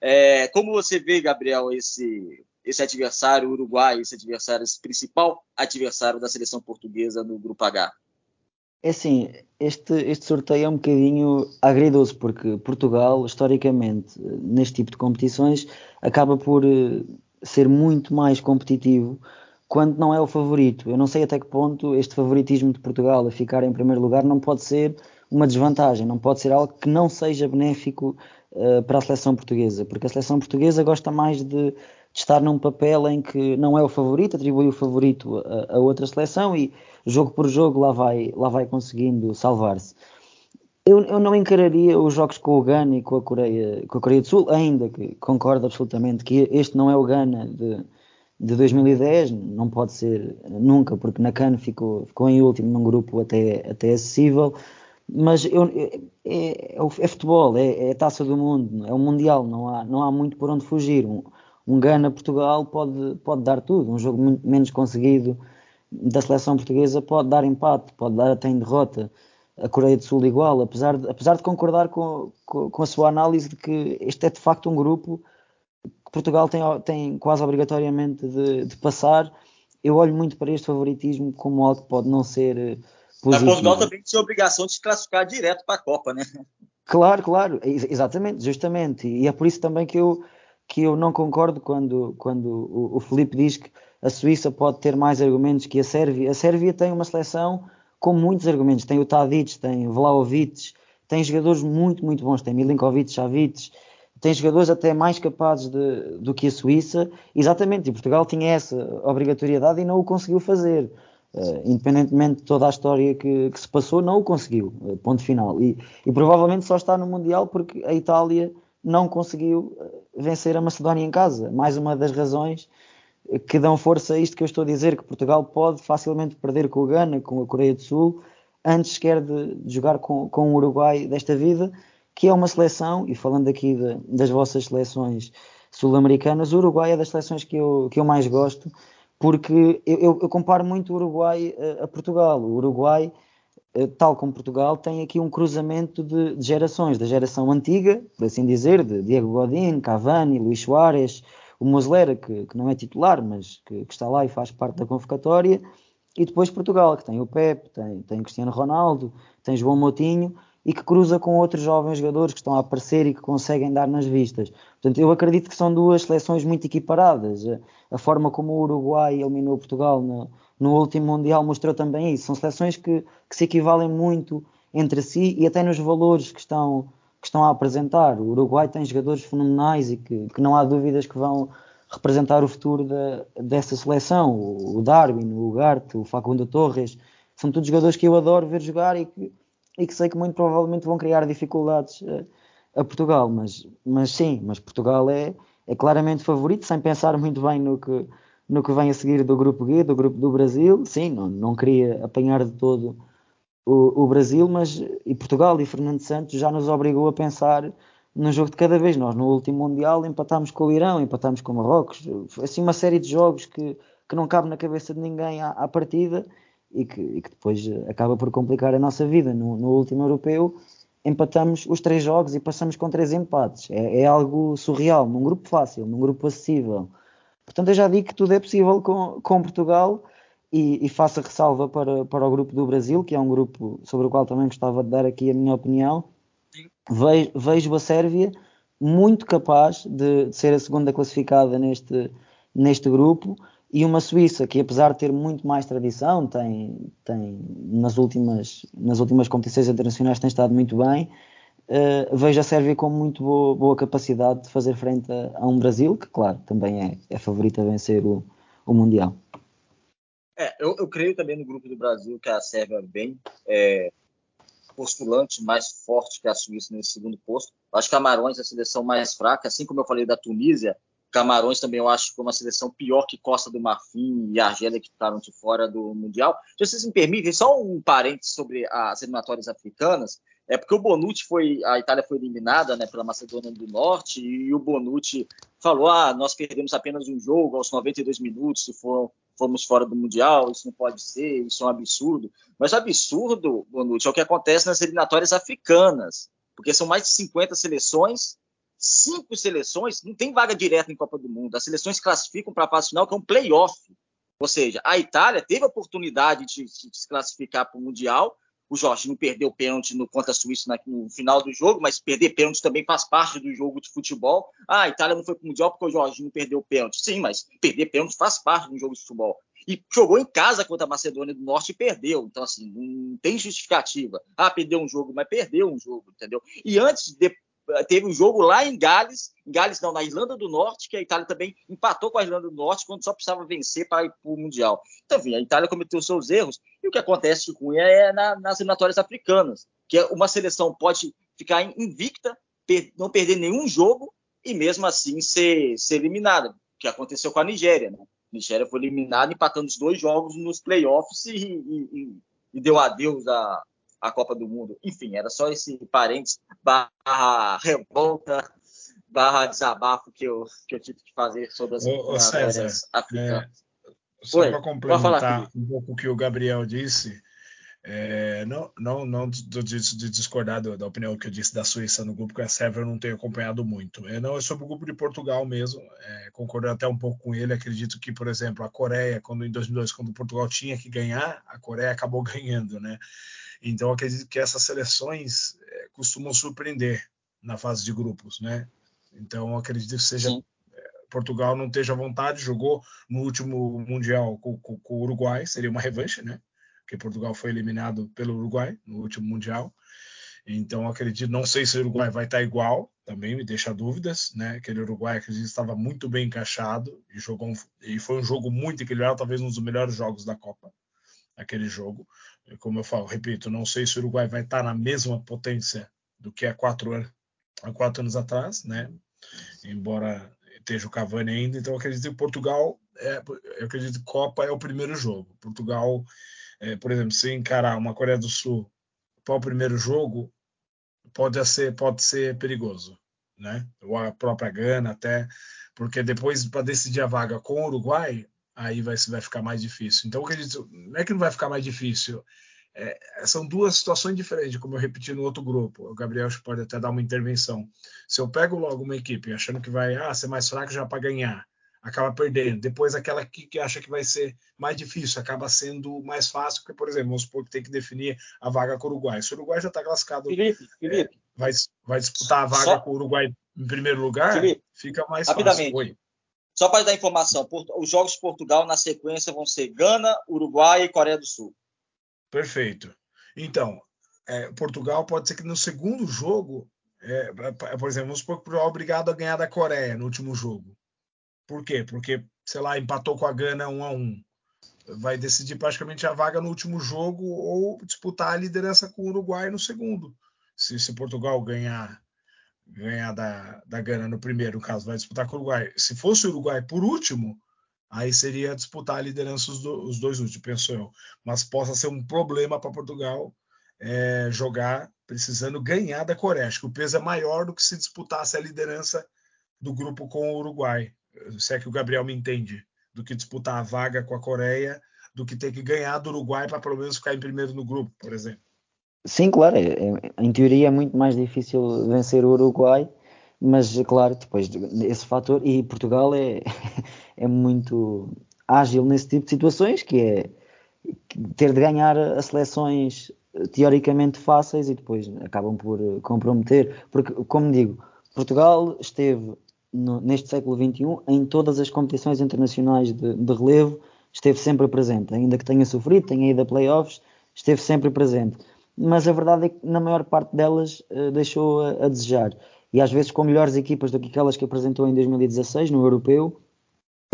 É, como você vê, Gabriel, esse esse adversário uruguai, esse adversário, esse principal adversário da seleção portuguesa no Grupo H? É assim, este, este sorteio é um bocadinho agridoce, porque Portugal, historicamente, neste tipo de competições, acaba por eh, ser muito mais competitivo quando não é o favorito. Eu não sei até que ponto este favoritismo de Portugal a ficar em primeiro lugar não pode ser uma desvantagem, não pode ser algo que não seja benéfico uh, para a seleção portuguesa, porque a seleção portuguesa gosta mais de, de, estar num papel em que não é o favorito, atribui o favorito a, a outra seleção e jogo por jogo lá vai, lá vai conseguindo salvar-se. Eu, eu, não encararia os jogos com o Ghana e com a, Coreia, com a Coreia do Sul, ainda que concordo absolutamente que este não é o Ghana de, de 2010, não pode ser nunca, porque na CAN ficou, ficou em último num grupo até, até acessível, mas eu, é, é, é, futebol, é, é, a taça do mundo, é o mundial, não há, não há muito por onde fugir. Um, um Ghana-Portugal pode, pode dar tudo, um jogo muito menos conseguido da seleção portuguesa pode dar empate, pode dar até em derrota. A Coreia do Sul igual, apesar de, apesar de concordar com, com, com a sua análise de que este é de facto um grupo Portugal tem, tem quase obrigatoriamente de, de, passar. Eu olho muito para este favoritismo como algo que pode não ser eh, positivo. Mas Portugal também tem a obrigação de se classificar direto para a Copa, né? Claro, claro, exatamente, justamente. E é por isso também que eu, que eu não concordo quando, quando o, o Felipe diz que a Suíça pode ter mais argumentos que a Sérvia. A Sérvia tem uma seleção com muitos argumentos. Tem o Tadic, tem o Vlaovic, tem jogadores muito, muito bons. Tem Milinkovic, Savic, tem jogadores até mais capazes de, do que a Suíça, exatamente, e Portugal tinha essa obrigatoriedade e não o conseguiu fazer. Uh, independentemente de toda a história que, que se passou, não o conseguiu, uh, ponto final. E, e, provavelmente só está no Mundial porque a Itália não conseguiu eh, vencer a Macedónia em casa. Mais uma das razões que dão força a isto que eu estou a dizer, que Portugal pode facilmente perder com o Ghana, com a Coreia do Sul, antes sequer de, de jogar com, com o Uruguai desta vida, que é uma seleção, e falando aqui de, das vossas seleções sul-americanas, o Uruguai é das seleções que eu, que eu mais gosto, porque eu, eu comparo muito o Uruguai a, a, Portugal. O Uruguai, eh, tal como Portugal, tem aqui um cruzamento de, de, gerações, da geração antiga, por assim dizer, de Diego Godin, Cavani, Luís Soares, o Moslera, que, que, não é titular, mas que, que, está lá e faz parte da convocatória, e depois Portugal, que tem o Pepe, tem, tem Cristiano Ronaldo, tem João Moutinho, e que cruza com outros jovens jogadores que estão a aparecer e que conseguem dar nas vistas. Portanto, eu acredito que são duas seleções muito equiparadas. A forma como o Uruguai eliminou Portugal no, no último Mundial mostrou também isso. São seleções que, que, se equivalem muito entre si e até nos valores que estão, que estão a apresentar. O Uruguai tem jogadores fenomenais e que, que não há dúvidas que vão representar o futuro da, dessa seleção. O, Darwin, o Ugarte, o Facundo Torres, são todos jogadores que eu adoro ver jogar e que e que sei que muito provavelmente vão criar dificuldades a, eh, a Portugal, mas, mas sim, mas Portugal é, é claramente favorito, sem pensar muito bem no que, no que vem a seguir do grupo G, do grupo do Brasil, sim, não, não queria apanhar de todo o, o Brasil, mas e Portugal e Fernando Santos já nos obrigou a pensar num jogo de cada vez. Nós no último Mundial empatámos com o Irão, empatámos com o Marrocos, assim uma série de jogos que, que não cabe na cabeça de ninguém à, à partida e que, e que, depois acaba por complicar a nossa vida. No, no, último europeu empatamos os três jogos e passamos com três empates. É, é, algo surreal, num grupo fácil, num grupo acessível. Portanto, eu já digo que tudo é possível com, com Portugal e, e faço ressalva para, para o grupo do Brasil, que é um grupo sobre o qual também gostava de dar aqui a minha opinião. Vejo, vejo a Sérvia muito capaz de, de, ser a segunda classificada neste, neste grupo e uma Suíça que apesar de ter muito mais tradição tem, tem nas últimas nas últimas competições internacionais tem estado muito bem uh, vejo a Sérvia com muito boa, boa capacidade de fazer frente a, a, um Brasil que claro também é, é favorito a vencer o, o mundial é, eu, eu, creio também no grupo do Brasil que a Sérvia vem é, postulante mais forte que a Suíça nesse segundo posto. Acho que Camarões é a seleção mais fraca, assim como eu falei da Tunísia. Camarões também eu acho que é uma seleção pior que Costa do Marfim e Argélia que ficaram de fora do Mundial. Se vocês me permitem, só um parênteses sobre as eliminatórias africanas. É porque o Bonucci foi, a Itália foi eliminada né, pela Macedônia do Norte e o Bonucci falou: ah, nós perdemos apenas um jogo aos 92 minutos, se for fomos fora do Mundial, isso não pode ser, isso é um absurdo. Mas o absurdo, Bonucci, é o que acontece nas eliminatórias africanas, porque são mais de 50 seleções, cinco seleções, não tem vaga direta em Copa do Mundo. As seleções classificam para a fase final, que é um playoff. Ou seja, a Itália teve a oportunidade de, de se classificar para o Mundial, o Jorginho perdeu pênalti no contra a Suíça no final do jogo, mas perder pênalti também faz parte do jogo de futebol. Ah, a Itália não foi para o Mundial porque o Jorginho perdeu pênalti. Sim, mas perder pênalti faz parte do jogo de futebol. E jogou em casa contra a Macedônia do Norte e perdeu. Então, assim, não tem justificativa. Ah, perdeu um jogo, mas perdeu um jogo, entendeu? E antes, de, teve um jogo lá em Gales, em Gales não, na Irlanda do Norte, que a Itália também empatou com a Irlanda do Norte quando só precisava vencer para ir para o Mundial. Então, enfim, a Itália cometeu seus erros, e o que acontece com ela é na, nas eliminatórias africanas, que uma seleção pode ficar invicta, per, não perder nenhum jogo, e mesmo assim ser, ser eliminada, o que aconteceu com a Nigéria. Né? A Nigéria foi eliminada empatando os dois jogos nos playoffs e, e, e, e deu adeus a, a Copa do Mundo. Enfim, era só esse parênteses barra revolta barra desabafo que eu, que eu tive que fazer sobre as ô, César, africanas. É, só para complementar um pouco o que o Gabriel disse, é, não, não, não de, de discordar da opinião que eu disse da Suíça no grupo, que a Sérvia eu não tenho acompanhado muito. É, não, é sobre o grupo de Portugal mesmo, é, concordo até um pouco com ele. Acredito que, por exemplo, a Coreia, quando em 2002, quando Portugal tinha que ganhar, a Coreia acabou ganhando, né? Então, acredito que essas seleções é, costumam surpreender na fase de grupos, né? Então, acredito que seja Sim. É, Portugal não esteja à vontade, jogou no último Mundial com, com, com, o Uruguai, seria uma revanche, né? Porque Portugal foi eliminado pelo Uruguai no último Mundial. Então, acredito, não sei se o Uruguai vai estar igual, também me deixa dúvidas, né? Aquele Uruguai, acredito, estava muito bem encaixado e jogou um, e foi um jogo muito equilibrado, talvez um dos melhores jogos da Copa, aquele jogo como eu falo, repito, não sei se o Uruguai vai estar na mesma potência do que há quatro, anos, há quatro anos atrás, né? Embora esteja o Cavani ainda, então eu acredito que Portugal, é, eu acredito que Copa é o primeiro jogo. Portugal, é, por exemplo, se encarar uma Coreia do Sul para o primeiro jogo, pode ser, pode ser perigoso, né? Ou a própria Gana até, porque depois para decidir a vaga com o Uruguai, aí vai, vai ficar mais difícil. Então, acredito, não é que não vai ficar mais difícil, é, são duas situações diferentes, como eu repeti no outro grupo. O Gabriel pode até dar uma intervenção. Se eu pego logo uma equipe achando que vai ah, ser mais fraco já para ganhar, acaba perdendo. Depois, aquela que, que acha que vai ser mais difícil, acaba sendo mais fácil, porque, por exemplo, vamos supor que tem que definir a vaga com o Uruguai. Se o Uruguai já está classificado, Felipe, Felipe. É, vai, vai disputar a vaga Só... com o Uruguai em primeiro lugar, Felipe, fica mais rapidamente. fácil. Oi. Só para dar informação, os jogos de Portugal na sequência vão ser Gana, Uruguai e Coreia do Sul. Perfeito. Então, é, Portugal pode ser que no segundo jogo, é, por exemplo, vamos supor que Portugal é obrigado a ganhar da Coreia no último jogo. Por quê? Porque, sei lá, empatou com a Gana 1 a 1 Vai decidir praticamente a vaga no último jogo ou disputar a liderança com o Uruguai no segundo. Se, se Portugal ganhar ganhar da, da Gana no primeiro, caso vai disputar com o Uruguai. Se fosse o Uruguai por último, aí seria disputar a liderança os, do, os dois últimos, penso eu. Mas possa ser um problema para Portugal é, jogar precisando ganhar da Coreia. Acho que o peso é maior do que se disputasse a liderança do grupo com o Uruguai. Se é que o Gabriel me entende, do que disputar a vaga com a Coreia, do que ter que ganhar do Uruguai para pelo menos ficar em primeiro no grupo, por exemplo. Sim, claro. É, é, em teoria é muito mais difícil vencer o Uruguai, mas claro, depois esse fator e Portugal é, é muito ágil nesse tipo de situações, que é ter de ganhar as seleções teoricamente fáceis e depois acabam por comprometer. Porque, como digo, Portugal esteve no, neste século XXI em todas as competições internacionais de, de, relevo, esteve sempre presente, ainda que tenha sofrido, tenha ido a playoffs, esteve sempre presente. Mas a verdade é que na maior parte delas uh, deixou a, a, desejar. E às vezes com melhores equipas do que aquelas que apresentou em 2016 no Europeu,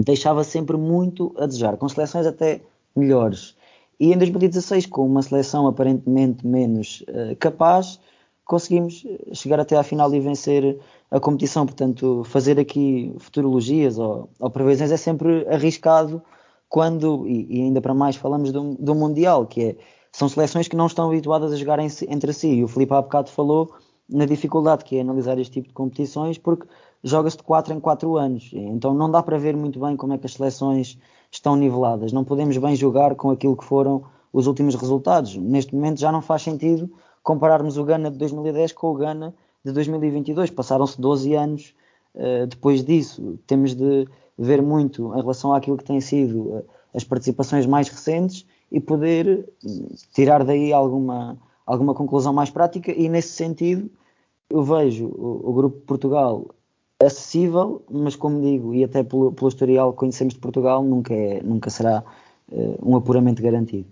deixava sempre muito a desejar, com seleções até melhores. E em 2016, com uma seleção aparentemente menos uh, capaz, conseguimos chegar até à final e vencer a competição. Portanto, fazer aqui futurologias ou, ou previsões é sempre arriscado quando, e, e ainda para mais, falamos do, Mundial, que é, são seleções que não estão habituadas a jogar entre si. E o Filipe há bocado falou na dificuldade que é analisar este tipo de competições, porque joga-se de 4 em 4 anos. Então não dá para ver muito bem como é que as seleções estão niveladas. Não podemos bem jogar com aquilo que foram os últimos resultados. Neste momento já não faz sentido compararmos o Ghana de 2010 com o Ghana de 2022. Passaram-se 12 anos uh, depois disso. Temos de ver muito em relação àquilo que têm sido uh, as participações mais recentes e poder uh, tirar daí alguma, alguma conclusão mais prática. E nesse sentido, eu vejo o, o Grupo Portugal acessível, mas como digo, e até pelo, pelo historial que conhecemos de Portugal, nunca, é, nunca será um apuramento garantido.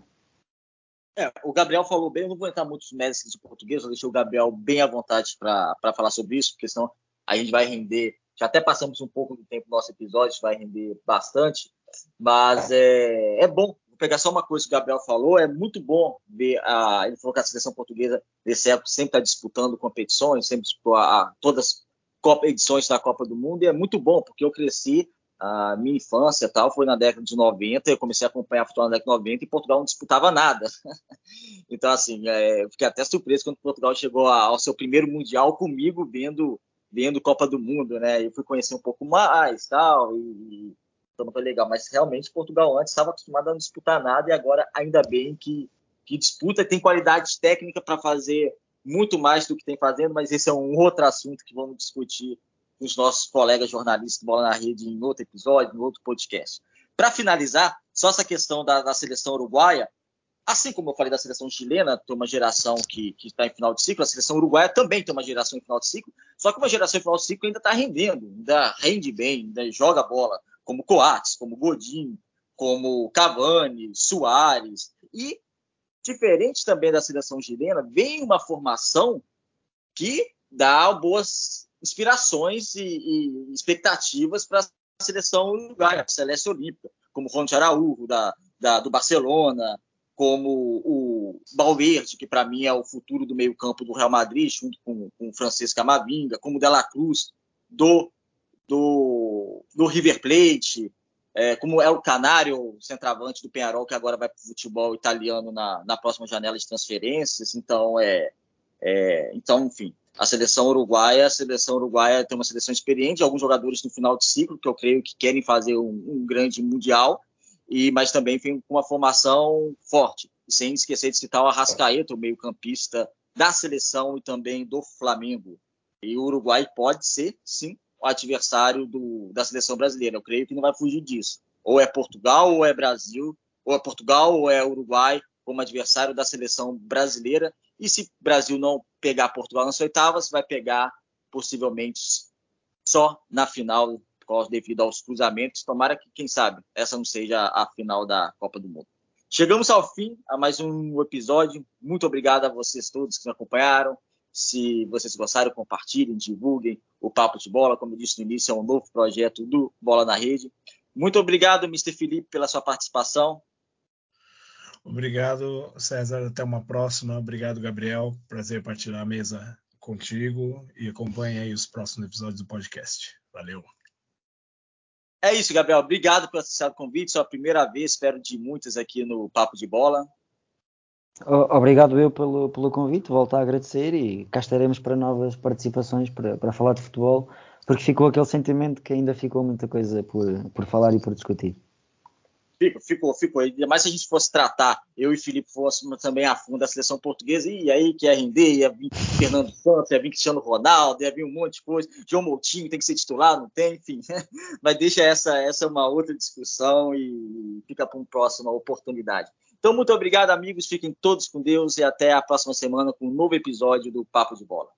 É, o Gabriel falou bem, eu não vou entrar muitos méritos de português, eu deixei o Gabriel bem à vontade para falar sobre isso, porque senão a gente vai render. Já até passamos um pouco do tempo do nosso episódio, vai render bastante, mas é, é bom. Pegar só uma coisa que o Gabriel falou, é muito bom ver a. Ele falou que a seleção portuguesa desse época sempre está disputando competições, sempre disputou a, a, todas as edições da Copa do Mundo, e é muito bom, porque eu cresci a minha infância tal foi na década de 90, eu comecei a acompanhar futebol na década de 90 e Portugal não disputava nada. então, assim, é, eu fiquei até surpreso quando Portugal chegou ao seu primeiro Mundial comigo vendo vendo Copa do Mundo, né? Eu fui conhecer um pouco mais tal, e então foi legal. Mas realmente Portugal antes estava acostumado a não disputar nada e agora ainda bem que, que disputa, tem qualidade técnica para fazer muito mais do que tem fazendo, mas esse é um outro assunto que vamos discutir com os nossos colegas jornalistas Bola na Rede em outro episódio, em outro podcast. Para finalizar, só essa questão da, da, seleção uruguaia, assim como eu falei da seleção chilena, tem uma geração que está em final de ciclo, a seleção uruguaia também tem uma geração em final de ciclo, só que uma geração em final de ciclo ainda está rendendo, ainda rende bem, ainda joga bola, como Coates, como Godin, como Cavani, Soares, e diferente também da seleção chilena, vem uma formação que dá boas inspirações e, e expectativas para a seleção uruguaia, a seleção olímpica, como Ronald Araújo, da, da, do Barcelona, como o Valverde, que para mim é o futuro do meio-campo do Real Madrid, junto com, com o Francisco Camavinga, como o Dela Cruz, do, do, do River Plate, é, como é o Canário, o centroavante do Penharol, que agora vai para o futebol italiano na, na próxima janela de transferências. Então, é, é, então, enfim, a seleção uruguaia, a seleção uruguaia tem uma seleção experiente, alguns jogadores no final de ciclo, que eu creio que querem fazer um, um grande mundial, e mas também vem com uma formação forte. sem esquecer de citar o Arrascaeta, o meio-campista da seleção e também do Flamengo. E o Uruguai pode ser, sim, adversário do, da seleção brasileira. Eu creio que não vai fugir disso. Ou é Portugal, ou é Brasil, ou é Portugal, ou é Uruguai como adversário da seleção brasileira. E se Brasil não pegar Portugal nas oitavas, vai pegar possivelmente só na final, devido aos cruzamentos. Tomara que, quem sabe, essa não seja a final da Copa do Mundo. Chegamos ao fim a mais um episódio. Muito obrigado a vocês todos que nos acompanharam. Se vocês gostaram, compartilhem, divulguem o Papo de Bola. Como eu disse no início, é um novo projeto do Bola na Rede. Muito obrigado, Mr. Felipe, pela sua participação. Obrigado, César. Até uma próxima. Obrigado, Gabriel. Prazer partilhar a mesa contigo e acompanhe aí os próximos episódios do podcast. Valeu. É isso, Gabriel. Obrigado por aceitar o convite. Sua primeira vez, espero de muitas aqui no Papo de Bola. Obrigado eu pelo, pelo convite, volto a agradecer e cá estaremos para novas participações para, para falar de futebol, porque ficou aquele sentimento que ainda ficou muita coisa por, por falar e por discutir. Ficou, ficou, ficou. Ainda mais se a gente fosse tratar, eu e Felipe fôssemos também a fundo da seleção portuguesa, e aí que ia render, ia vir Fernando Santos, ia vir Cristiano Ronaldo, ia vir um monte de coisa. João Moutinho tem que ser titular, não tem, enfim. Mas deixa essa, essa é uma outra discussão e fica para uma próxima oportunidade. Então, muito obrigado, amigos. Fiquem todos com Deus e até a próxima semana com um novo episódio do Papo de Bola.